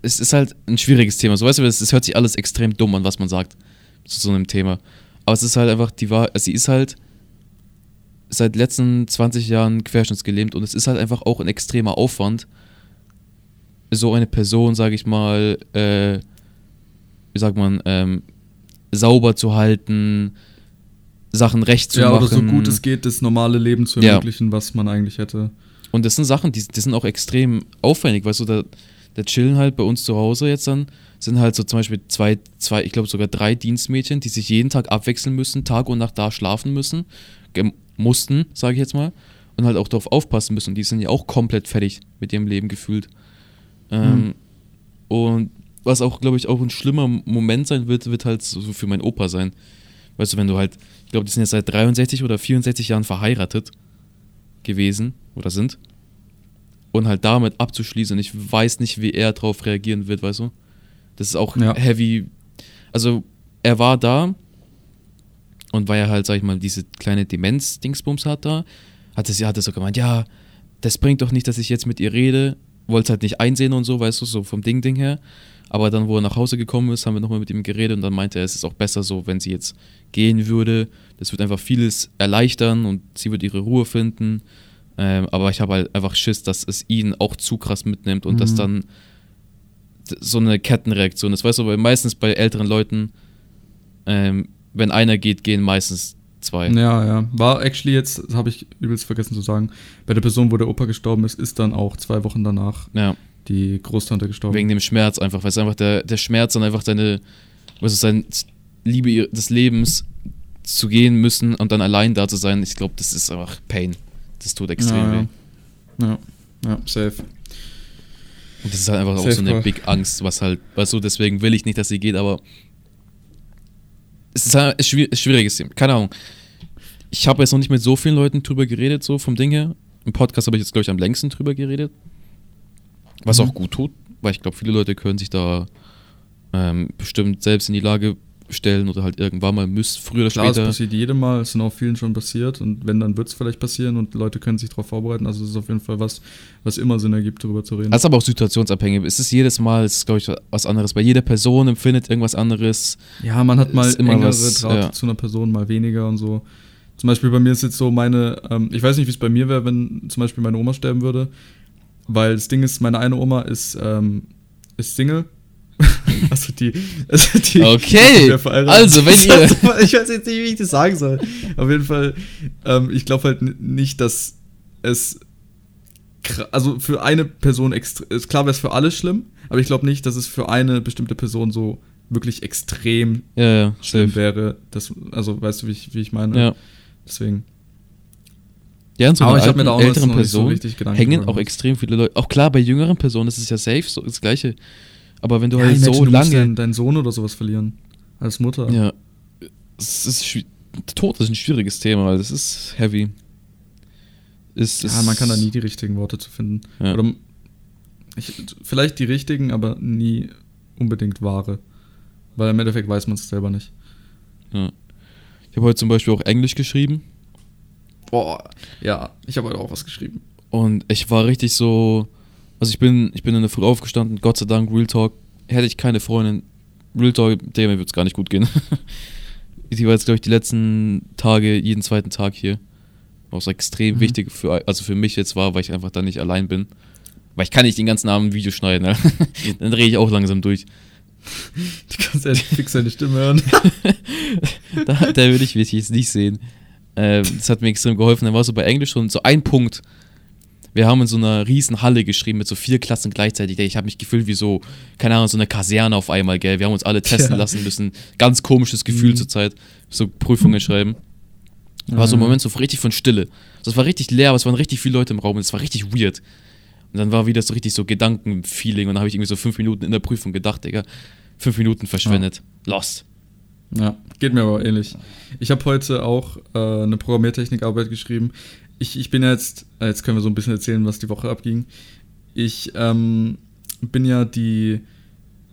es ist halt ein schwieriges Thema. So, weißt du, es, es hört sich alles extrem dumm an, was man sagt zu so einem Thema. Aber es ist halt einfach die Wahrheit, also sie ist halt seit letzten 20 Jahren querschnittsgelähmt und es ist halt einfach auch ein extremer Aufwand, so eine Person, sage ich mal, äh, wie sagt man, ähm, sauber zu halten, Sachen recht zu ja, machen. Ja, oder so gut es geht, das normale Leben zu ermöglichen, ja. was man eigentlich hätte. Und das sind Sachen, die, die sind auch extrem aufwendig, weißt du, da, da chillen halt bei uns zu Hause jetzt dann, sind halt so zum Beispiel zwei, zwei ich glaube sogar drei Dienstmädchen, die sich jeden Tag abwechseln müssen, Tag und Nacht da schlafen müssen, mussten, sage ich jetzt mal, und halt auch darauf aufpassen müssen. Und die sind ja auch komplett fertig mit ihrem Leben gefühlt. Ähm, mhm. Und was auch, glaube ich, auch ein schlimmer Moment sein wird, wird halt so für meinen Opa sein. Weißt du, wenn du halt, ich glaube, die sind jetzt seit 63 oder 64 Jahren verheiratet gewesen oder sind. Und halt damit abzuschließen, ich weiß nicht, wie er darauf reagieren wird, weißt du? Das ist auch ja. heavy. Also, er war da und weil er halt, sag ich mal, diese kleine Demenz-Dingsbums hat da, hat es, hat er so gemeint, ja, das bringt doch nicht, dass ich jetzt mit ihr rede wollte es halt nicht einsehen und so, weißt du, so vom Ding-Ding her. Aber dann, wo er nach Hause gekommen ist, haben wir nochmal mit ihm geredet und dann meinte er, es ist auch besser so, wenn sie jetzt gehen würde. Das wird einfach vieles erleichtern und sie wird ihre Ruhe finden. Ähm, aber ich habe halt einfach Schiss, dass es ihn auch zu krass mitnimmt und mhm. dass dann so eine Kettenreaktion ist. Weißt du, weil meistens bei älteren Leuten, ähm, wenn einer geht, gehen meistens zwei. Ja, ja. War actually jetzt, habe ich übelst vergessen zu sagen, bei der Person, wo der Opa gestorben ist, ist dann auch zwei Wochen danach ja. Die Großtante gestorben. Wegen dem Schmerz einfach, weil es einfach der, der Schmerz und einfach deine, was ist sein Liebe des Lebens zu gehen müssen und dann allein da zu sein, ich glaube, das ist einfach Pain. Das tut extrem ja, weh. Ja, ja, safe. Und das ist halt einfach safe auch so eine call. Big Angst, was halt, weißt du, deswegen will ich nicht, dass sie geht, aber es ist ein schwieriges Thema. Keine Ahnung. Ich habe jetzt noch nicht mit so vielen Leuten drüber geredet, so vom Ding her. Im Podcast habe ich jetzt, glaube ich, am längsten drüber geredet. Was mhm. auch gut tut, weil ich glaube, viele Leute können sich da ähm, bestimmt selbst in die Lage stellen oder halt irgendwann mal müsst, früher oder Klar, später. Es passiert jedem Mal, es sind auch vielen schon passiert und wenn, dann wird es vielleicht passieren und Leute können sich darauf vorbereiten. Also es ist auf jeden Fall was, was immer Sinn ergibt, darüber zu reden. Das ist aber auch situationsabhängig. Es ist jedes Mal, es ist glaube ich was anderes. Bei jeder Person empfindet irgendwas anderes. Ja, man hat mal immer engere was, Draht ja. zu einer Person, mal weniger und so. Zum Beispiel bei mir ist jetzt so meine, ähm, ich weiß nicht, wie es bei mir wäre, wenn zum Beispiel meine Oma sterben würde, weil das Ding ist, meine eine Oma ist, ähm, ist Single [laughs] also die, also die Okay, also wenn ihr. Ich weiß jetzt nicht, wie ich das sagen soll. Auf jeden Fall, ähm, ich glaube halt nicht, dass es. Also für eine Person extrem. Klar wäre es für alle schlimm, aber ich glaube nicht, dass es für eine bestimmte Person so wirklich extrem ja, ja, schlimm safe. wäre. Das, also weißt du, wie ich, wie ich meine? Ja. Deswegen. Ja, und so aber ich habe mir da auch älteren Personen so hängen auch extrem viele Leute. Auch klar, bei jüngeren Personen ist es ja safe, so das Gleiche. Aber wenn du ja, halt so lange. Deinen, deinen Sohn oder sowas verlieren. Als Mutter. Ja. Es ist Tod ist ein schwieriges Thema, weil das ist heavy. Ist, ja, man kann da nie die richtigen Worte zu finden. Ja. Oder ich, vielleicht die richtigen, aber nie unbedingt wahre. Weil im Endeffekt weiß man es selber nicht. Ja. Ich habe heute zum Beispiel auch Englisch geschrieben. Boah, ja, ich habe heute auch was geschrieben. Und ich war richtig so. Also ich bin, ich bin in der Früh aufgestanden, Gott sei Dank, Real Talk. Hätte ich keine Freundin, Real Talk, der mir würde es gar nicht gut gehen. [laughs] die war jetzt, glaube ich, die letzten Tage, jeden zweiten Tag hier. Was extrem mhm. wichtig für, also für mich jetzt war, weil ich einfach da nicht allein bin. Weil ich kann nicht den ganzen Abend ein Video schneiden, ne? [laughs] dann drehe ich auch langsam durch. Du kannst ja fix seine Stimme hören. [laughs] da, da würde ich mich jetzt nicht sehen. Ähm, das hat mir extrem geholfen. Dann war so bei Englisch schon so ein Punkt. Wir haben in so einer riesen Halle geschrieben mit so vier Klassen gleichzeitig. Ich habe mich gefühlt wie so, keine Ahnung, so eine Kaserne auf einmal, gell. Wir haben uns alle testen ja. lassen müssen. Ganz komisches Gefühl mhm. zur Zeit. So Prüfungen schreiben. War so ein Moment so richtig von Stille. Das war richtig leer, aber es waren richtig viele Leute im Raum und es war richtig weird. Und dann war wieder so richtig so Gedankenfeeling und dann habe ich irgendwie so fünf Minuten in der Prüfung gedacht, Digga. Fünf Minuten verschwendet. Ja. Lost. Ja, geht mir aber ähnlich. Ich habe heute auch äh, eine Programmiertechnikarbeit geschrieben. Ich, ich bin jetzt, äh, jetzt können wir so ein bisschen erzählen, was die Woche abging. Ich ähm, bin ja die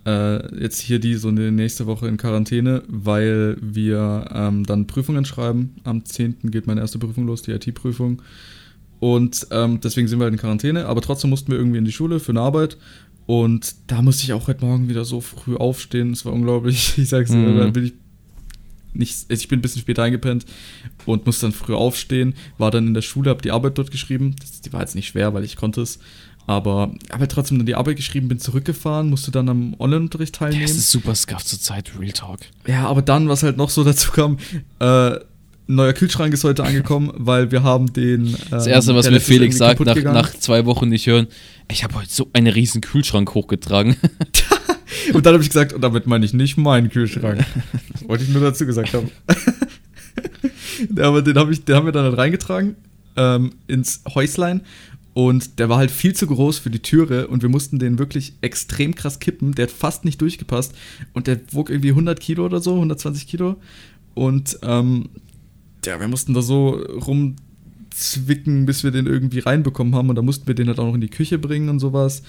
äh, jetzt hier die so eine nächste Woche in Quarantäne, weil wir ähm, dann Prüfungen schreiben. Am 10. geht meine erste Prüfung los, die IT-Prüfung. Und ähm, deswegen sind wir halt in Quarantäne, aber trotzdem mussten wir irgendwie in die Schule für eine Arbeit. Und da musste ich auch heute Morgen wieder so früh aufstehen. Das war unglaublich. [laughs] Ich sag's dir, mhm. da bin ich nicht, ich bin ein bisschen später eingepennt und musste dann früh aufstehen, war dann in der Schule, habe die Arbeit dort geschrieben. Das, die war jetzt nicht schwer, weil ich konnte es. Aber habe halt trotzdem dann die Arbeit geschrieben, bin zurückgefahren, musste dann am Online-Unterricht teilnehmen. Das ist super scuff zur Zeit, Real Talk. Ja, aber dann, was halt noch so dazu kam, äh, ein neuer Kühlschrank ist heute angekommen, [laughs] weil wir haben den. Ähm, das erste, was mir Felix sagt, nach, nach, zwei Wochen nicht hören, ich habe heute so einen riesen Kühlschrank hochgetragen. [laughs] [laughs] und dann habe ich gesagt, und damit meine ich nicht meinen Kühlschrank. [laughs] Wollte ich nur dazu gesagt haben. [laughs] Aber den, hab ich, den haben wir dann halt reingetragen ähm, ins Häuslein und der war halt viel zu groß für die Türe und wir mussten den wirklich extrem krass kippen. Der hat fast nicht durchgepasst und der wog irgendwie 100 Kilo oder so, 120 Kilo. Und ähm, ja, wir mussten da so rumzwicken, bis wir den irgendwie reinbekommen haben. Und da mussten wir den halt auch noch in die Küche bringen und sowas.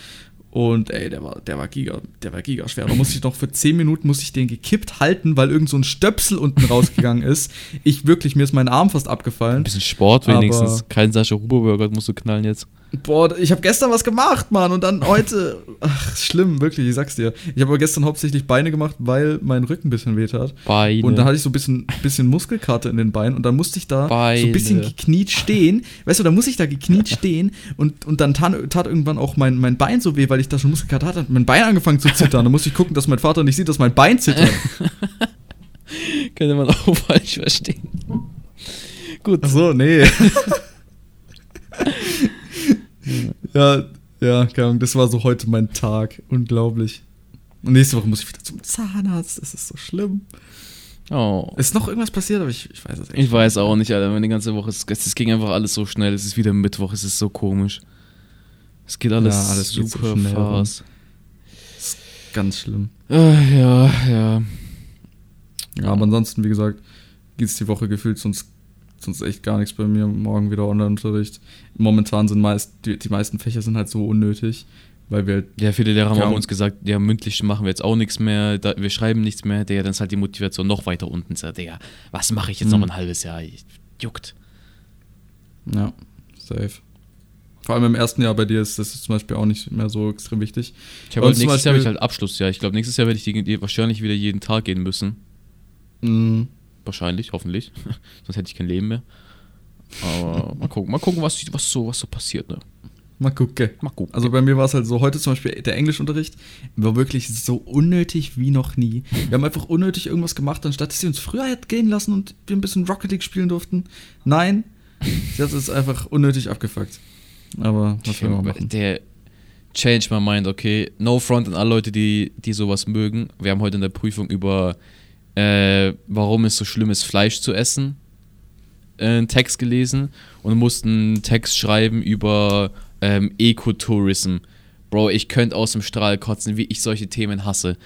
Und ey, der war, der war giga, der war giga schwer. Da musste ich noch für 10 Minuten muss ich den gekippt halten, weil irgend so ein Stöpsel unten rausgegangen ist. Ich wirklich, mir ist mein Arm fast abgefallen. Ein bisschen Sport wenigstens. Kein Sascha Huber musst du knallen jetzt. Boah, ich habe gestern was gemacht, Mann, und dann heute. [laughs] Ach, schlimm, wirklich, ich sag's dir. Ich habe aber gestern hauptsächlich Beine gemacht, weil mein Rücken ein bisschen weht hat. Beine. Und dann hatte ich so ein bisschen, bisschen Muskelkarte in den Beinen und dann musste ich da Beine. so ein bisschen gekniet stehen. Weißt du, da muss ich da gekniet [laughs] stehen und, und dann tat, tat irgendwann auch mein, mein Bein so weh, weil ich da schon Muskelkarte hatte. Mein Bein angefangen zu zittern. Da musste ich gucken, dass mein Vater nicht sieht, dass mein Bein zittert. [laughs] Könnte man auch falsch verstehen. Gut. Ach so, nee. [laughs] ja, ja, keine Ahnung, das war so heute mein Tag. Unglaublich. Und nächste Woche muss ich wieder zum Zahnarzt. Das ist so schlimm. Oh. Ist noch irgendwas passiert, aber ich, ich weiß es echt Ich weiß auch nicht, Alter. Meine ganze Woche, es, es ging einfach alles so schnell. Es ist wieder Mittwoch, es ist so komisch. Es geht alles, ja, alles super so fast. Ganz schlimm. Äh, ja, ja. Ja, aber ansonsten, wie gesagt, geht es die Woche gefühlt sonst sonst echt gar nichts bei mir. Morgen wieder Online-Unterricht. Momentan sind meist, die, die meisten Fächer sind halt so unnötig, weil wir. Ja, viele Lehrer haben uns gesagt, ja, mündlich machen wir jetzt auch nichts mehr, da, wir schreiben nichts mehr, der dann ist halt die Motivation noch weiter unten. Sagt, Digga, was mache ich jetzt mhm. noch ein halbes Jahr? Juckt. Ja, safe. Vor allem im ersten Jahr bei dir ist das zum Beispiel auch nicht mehr so extrem wichtig. Ich habe halt nächstes Jahr habe ich halt Abschlussjahr. Ich glaube, nächstes Jahr werde ich die, die wahrscheinlich wieder jeden Tag gehen müssen. Mhm. Wahrscheinlich, hoffentlich. [laughs] Sonst hätte ich kein Leben mehr. Aber mal gucken, mal gucken, was, was, so, was so passiert, ne? Mal gucken. Mal gucken. Also bei mir war es halt so, heute zum Beispiel der Englischunterricht war wirklich so unnötig wie noch nie. Wir haben einfach unnötig irgendwas gemacht, anstatt dass sie uns früher hätte gehen lassen und wir ein bisschen Rocket League spielen durften. Nein, sie hat es einfach unnötig abgefuckt. Aber was will man machen? Der Change my mind, okay. No front an alle Leute, die, die sowas mögen. Wir haben heute in der Prüfung über äh, warum es so schlimm ist, Fleisch zu essen, äh, einen Text gelesen und mussten einen Text schreiben über ähm, Ecotourism. Bro, ich könnte aus dem Strahl kotzen, wie ich solche Themen hasse.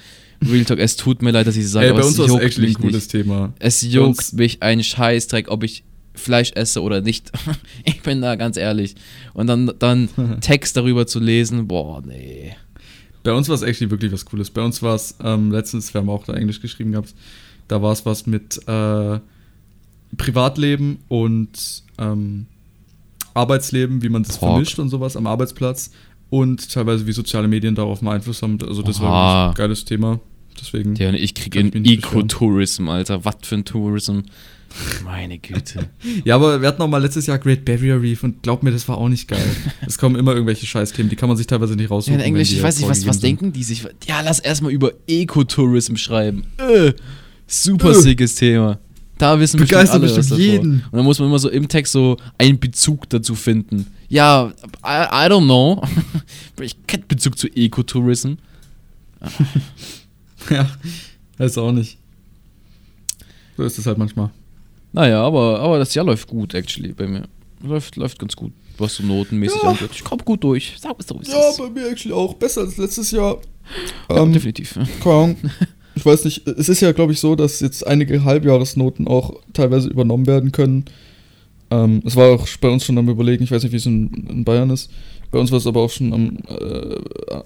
Real Talk, es tut mir leid, dass ich sage, Ey, bei uns ist es actually ein cooles nicht. Thema. Es juckt mich ein Scheißdreck, ob ich Fleisch esse oder nicht. [laughs] ich bin da ganz ehrlich. Und dann, dann [laughs] Text darüber zu lesen, boah, nee. Bei uns war es actually wirklich was Cooles. Bei uns war es ähm, letztens, wir haben auch da Englisch geschrieben gehabt, da war es was mit äh, Privatleben und ähm, Arbeitsleben, wie man das Talk. vermischt und sowas am Arbeitsplatz und teilweise wie soziale Medien darauf einen Einfluss haben. Also das Aha. war ein geiles Thema. Deswegen. Ja, ich kriege in Ecotourism, Alter. Was für ein Tourism. Meine Güte. [laughs] ja, aber wir hatten auch mal letztes Jahr Great Barrier Reef und glaub mir, das war auch nicht geil. [laughs] es kommen immer irgendwelche Scheißthemen, die kann man sich teilweise nicht raussuchen. Ja, in Englisch, ich weiß nicht, was, was denken die sich? Ja, lass erstmal über Ecotourism schreiben. Äh, super äh. sickes Thema. Da wissen wir bestimmt alle was jeden. Und dann muss man immer so im Text so einen Bezug dazu finden. Ja, I, I don't know. [laughs] ich kenne Bezug zu Ecotourism. [laughs] ja, weiß auch nicht. So ist es halt manchmal. Naja, aber, aber das Jahr läuft gut, actually, bei mir. Läuft, läuft ganz gut, was so notenmäßig ja. angeht. Ich komme gut durch. Sag es so, Ja, bei mir actually auch. Besser als letztes Jahr. Ja, ähm, definitiv. Keine [laughs] Ich weiß nicht, es ist ja, glaube ich, so, dass jetzt einige Halbjahresnoten auch teilweise übernommen werden können. Ähm, es war auch bei uns schon am Überlegen, ich weiß nicht, wie es in, in Bayern ist. Bei uns war es aber auch schon am, äh,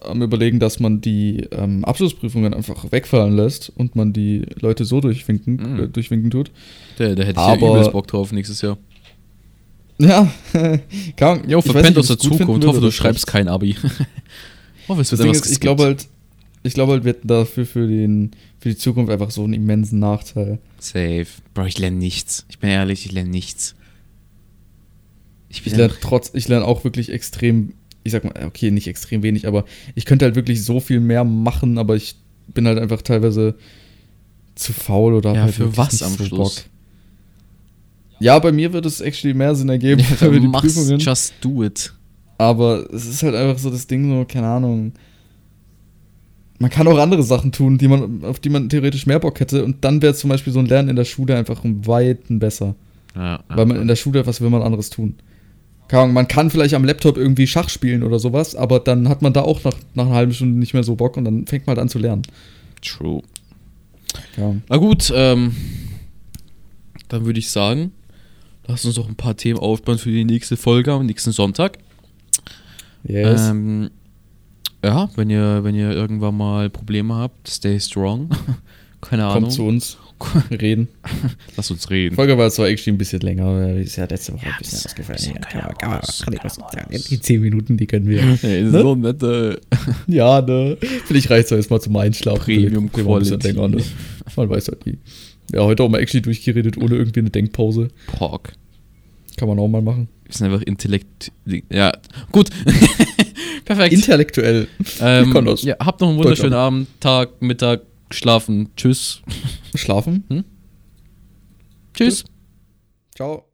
am Überlegen, dass man die ähm, Abschlussprüfungen einfach wegfallen lässt und man die Leute so durchwinken, mhm. äh, durchwinken tut. Da, da hätte ich aber, ja übelst Bock drauf nächstes Jahr. Ja, [laughs] kann, Jo, verpennt aus der Zukunft. Ich hoffe, du schreibst kein Abi. [laughs] hoffe, es wird das ist, ich glaube halt, ich glaube halt, wir hätten dafür für, den, für die Zukunft einfach so einen immensen Nachteil. Safe. Bro, ich lerne nichts. Ich bin ehrlich, ich lerne nichts. Ich, ich lerne trotz, ich lerne auch wirklich extrem, ich sag mal, okay, nicht extrem wenig, aber ich könnte halt wirklich so viel mehr machen, aber ich bin halt einfach teilweise zu faul oder ja, halt für was am so Schluss? Bock. Ja, bei mir wird es actually mehr Sinn ergeben [laughs] ja, [laughs] für die Prüfungen. Just do it. Aber es ist halt einfach so das Ding, so, keine Ahnung. Man kann auch andere Sachen tun, die man, auf die man theoretisch mehr Bock hätte. Und dann wäre zum Beispiel so ein Lernen in der Schule einfach um Weiten besser. Ja, Weil man in der Schule, was will man anderes tun? Man kann vielleicht am Laptop irgendwie Schach spielen oder sowas, aber dann hat man da auch nach, nach einer halben Stunde nicht mehr so Bock und dann fängt man halt an zu lernen. True. Ja. Na gut, ähm, dann würde ich sagen, lass uns noch ein paar Themen aufbauen für die nächste Folge am nächsten Sonntag. Yes. Ähm, ja, wenn ihr, wenn ihr irgendwann mal Probleme habt, stay strong. [laughs] Keine Ahnung. Kommt zu uns. [laughs] reden. Lass uns reden. Die Folge war zwar eigentlich ein bisschen länger, ist ja letzte Woche ja, ein bisschen ausgefallen. Ja, kann, kann, kann. Die 10 Minuten, die können wir. [laughs] Hey, [laughs] ne? So nette. ja, ne? Vielleicht reicht es jetzt mal zum Einschlafen. Premium Quality. Länger, ne? Man weiß halt nie. Ja, heute auch mal actually durchgeredet, ohne irgendwie eine Denkpause. Pork. Kann man auch mal machen. Wir sind einfach intellekt. Ja, gut. Perfekt. Intellektuell. Ähm, ja, habt noch einen wunderschönen Abend, Tag, Mittag, Schlafen. Tschüss. Schlafen? Hm? Tschüss. Ciao.